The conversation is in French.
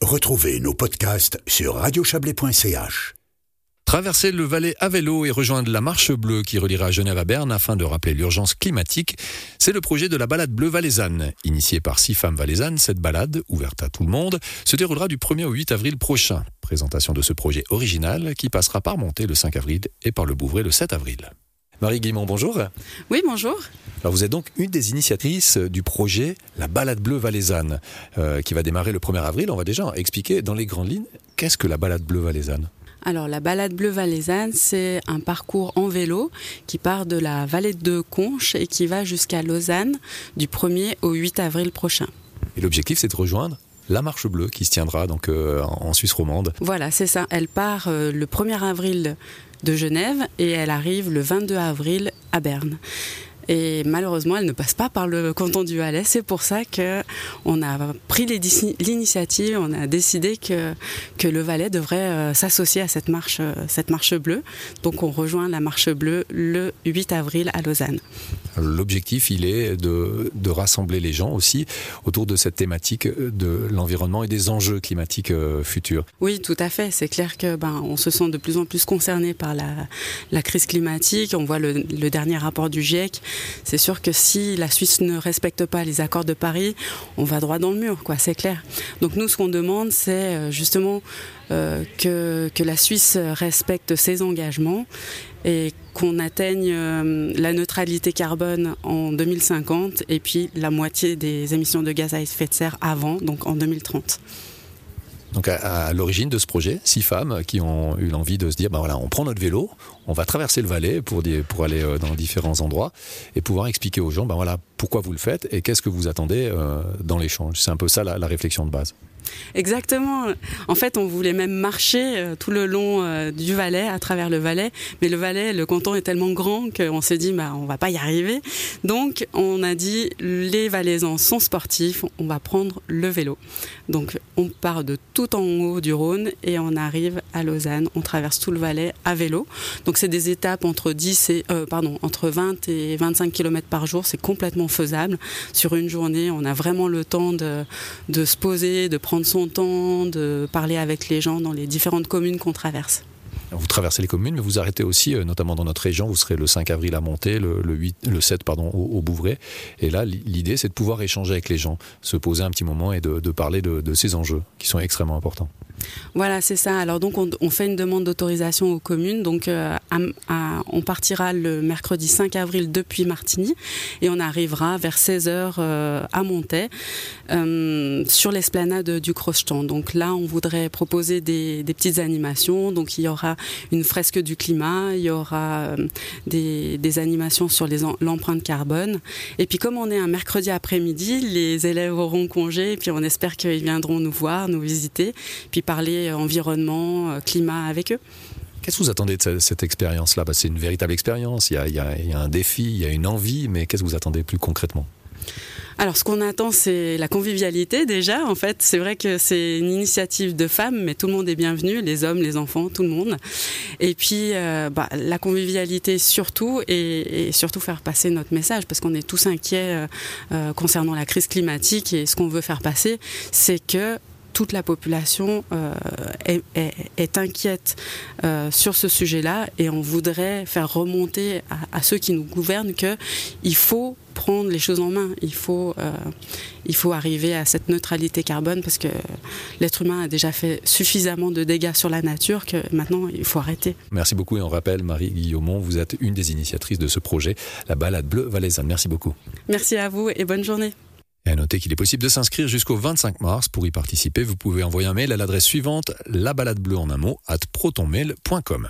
Retrouvez nos podcasts sur radiochablais.ch. Traverser le Valais à vélo et rejoindre la Marche Bleue qui reliera Genève à Berne afin de rappeler l'urgence climatique, c'est le projet de la balade bleue valaisanne. Initiée par six femmes valaisannes, cette balade, ouverte à tout le monde, se déroulera du 1er au 8 avril prochain. Présentation de ce projet original qui passera par Montée le 5 avril et par le Bouvray le 7 avril. Marie Guimont, bonjour. Oui, bonjour. Alors vous êtes donc une des initiatrices du projet La balade bleue valaisanne, euh, qui va démarrer le 1er avril. On va déjà expliquer dans les grandes lignes qu'est-ce que la balade bleue valaisanne. Alors la balade bleue valaisanne, c'est un parcours en vélo qui part de la vallée de Conches et qui va jusqu'à Lausanne du 1er au 8 avril prochain. Et l'objectif, c'est de rejoindre la marche bleue qui se tiendra donc euh, en Suisse romande. Voilà, c'est ça. Elle part euh, le 1er avril de Genève et elle arrive le 22 avril à Berne. Et malheureusement, elle ne passe pas par le canton du Valais. C'est pour ça que on a pris l'initiative, on a décidé que, que le Valais devrait euh, s'associer à cette marche, euh, cette marche bleue. Donc on rejoint la marche bleue le 8 avril à Lausanne. L'objectif, il est de, de, rassembler les gens aussi autour de cette thématique de l'environnement et des enjeux climatiques euh, futurs. Oui, tout à fait. C'est clair que ben, on se sent de plus en plus concerné par la, la crise climatique. On voit le, le dernier rapport du GIEC c'est sûr que si la Suisse ne respecte pas les accords de Paris, on va droit dans le mur, quoi, c'est clair. Donc nous, ce qu'on demande, c'est euh, justement euh, que, que la Suisse respecte ses engagements et qu'on atteigne euh, la neutralité carbone en 2050 et puis la moitié des émissions de gaz à effet de serre avant, donc en 2030. Donc à, l'origine de ce projet, six femmes qui ont eu l'envie de se dire, ben voilà, on prend notre vélo, on va traverser le Valais pour, aller euh, dans différents endroits et pouvoir expliquer aux gens, ben voilà, pourquoi vous le faites et qu'est-ce que vous attendez euh, dans l'échange. C'est un peu ça la réflexion de base. Exactement. En fait, on voulait même marcher euh, tout le long euh, du Valais, à travers le Valais. Mais le Valais, le canton est tellement grand qu'on s'est dit, bah, on va pas y arriver. Donc, on a dit, les Valaisans sont sportifs, on va prendre le vélo. Donc, on part de tout en haut du Rhône et on arrive à Lausanne. On traverse tout le Valais à vélo. Donc, c'est des étapes entre 10 et, pardon, entre 20 et 25 km par jour. C'est complètement faisable. Sur une journée, on a vraiment le temps de, se poser, de prendre son temps, de parler avec les gens dans les différentes communes qu'on traverse. Vous traversez les communes, mais vous arrêtez aussi, euh, notamment dans notre région, vous serez le 5 avril à Monter, le, 8, le 7 pardon, au, Bouvray. Et là, l'idée, c'est de pouvoir échanger avec les gens, se poser un petit moment et de, parler de ces enjeux qui sont extrêmement importants. Voilà, c'est ça. Alors donc on, fait une demande d'autorisation aux communes. Donc euh, on partira le mercredi 5 avril depuis Martigny et on arrivera vers 16h euh, à Montaix euh, sur l'esplanade du Crocheton. Donc là, on voudrait proposer des, petites animations. Donc il y aura une fresque du climat, il y aura des, des, animations sur l'empreinte carbone. Et puis comme on est un mercredi après-midi, les élèves auront congé et puis on espère qu'ils viendront nous voir, nous visiter. Puis parler environnement, euh, climat avec eux. Qu'est-ce que vous attendez de cette, expérience-là? Bah, C'est une véritable expérience, il y, a, un défi, il y a une envie, mais qu'est-ce que vous attendez plus concrètement? Alors, ce qu'on attend, c'est la convivialité déjà. En fait, c'est vrai que c'est une initiative de femmes, mais tout le monde est bienvenu, les hommes, les enfants, tout le monde. Et puis, euh, bah, la convivialité surtout, et, surtout faire passer notre message, parce qu'on est tous inquiets euh, concernant la crise climatique. Et ce qu'on veut faire passer, c'est que toute la population euh, est, inquiète euh, sur ce sujet-là et on voudrait faire remonter à, ceux qui nous gouvernent qu'il faut prendre les choses en main. Il faut, euh, il faut arriver à cette neutralité carbone parce que l'être humain a déjà fait suffisamment de dégâts sur la nature que maintenant il faut arrêter. Merci beaucoup et on rappelle, Marie Guillaumont, vous êtes une des initiatrices de ce projet, la balade bleue valaisanne. Merci beaucoup. Merci à vous et bonne journée. Et à noter qu'il est possible de s'inscrire jusqu'au 25 mars. Pour y participer, vous pouvez envoyer un mail à l'adresse suivante, la balade bleue en un mot, at protonmail.com.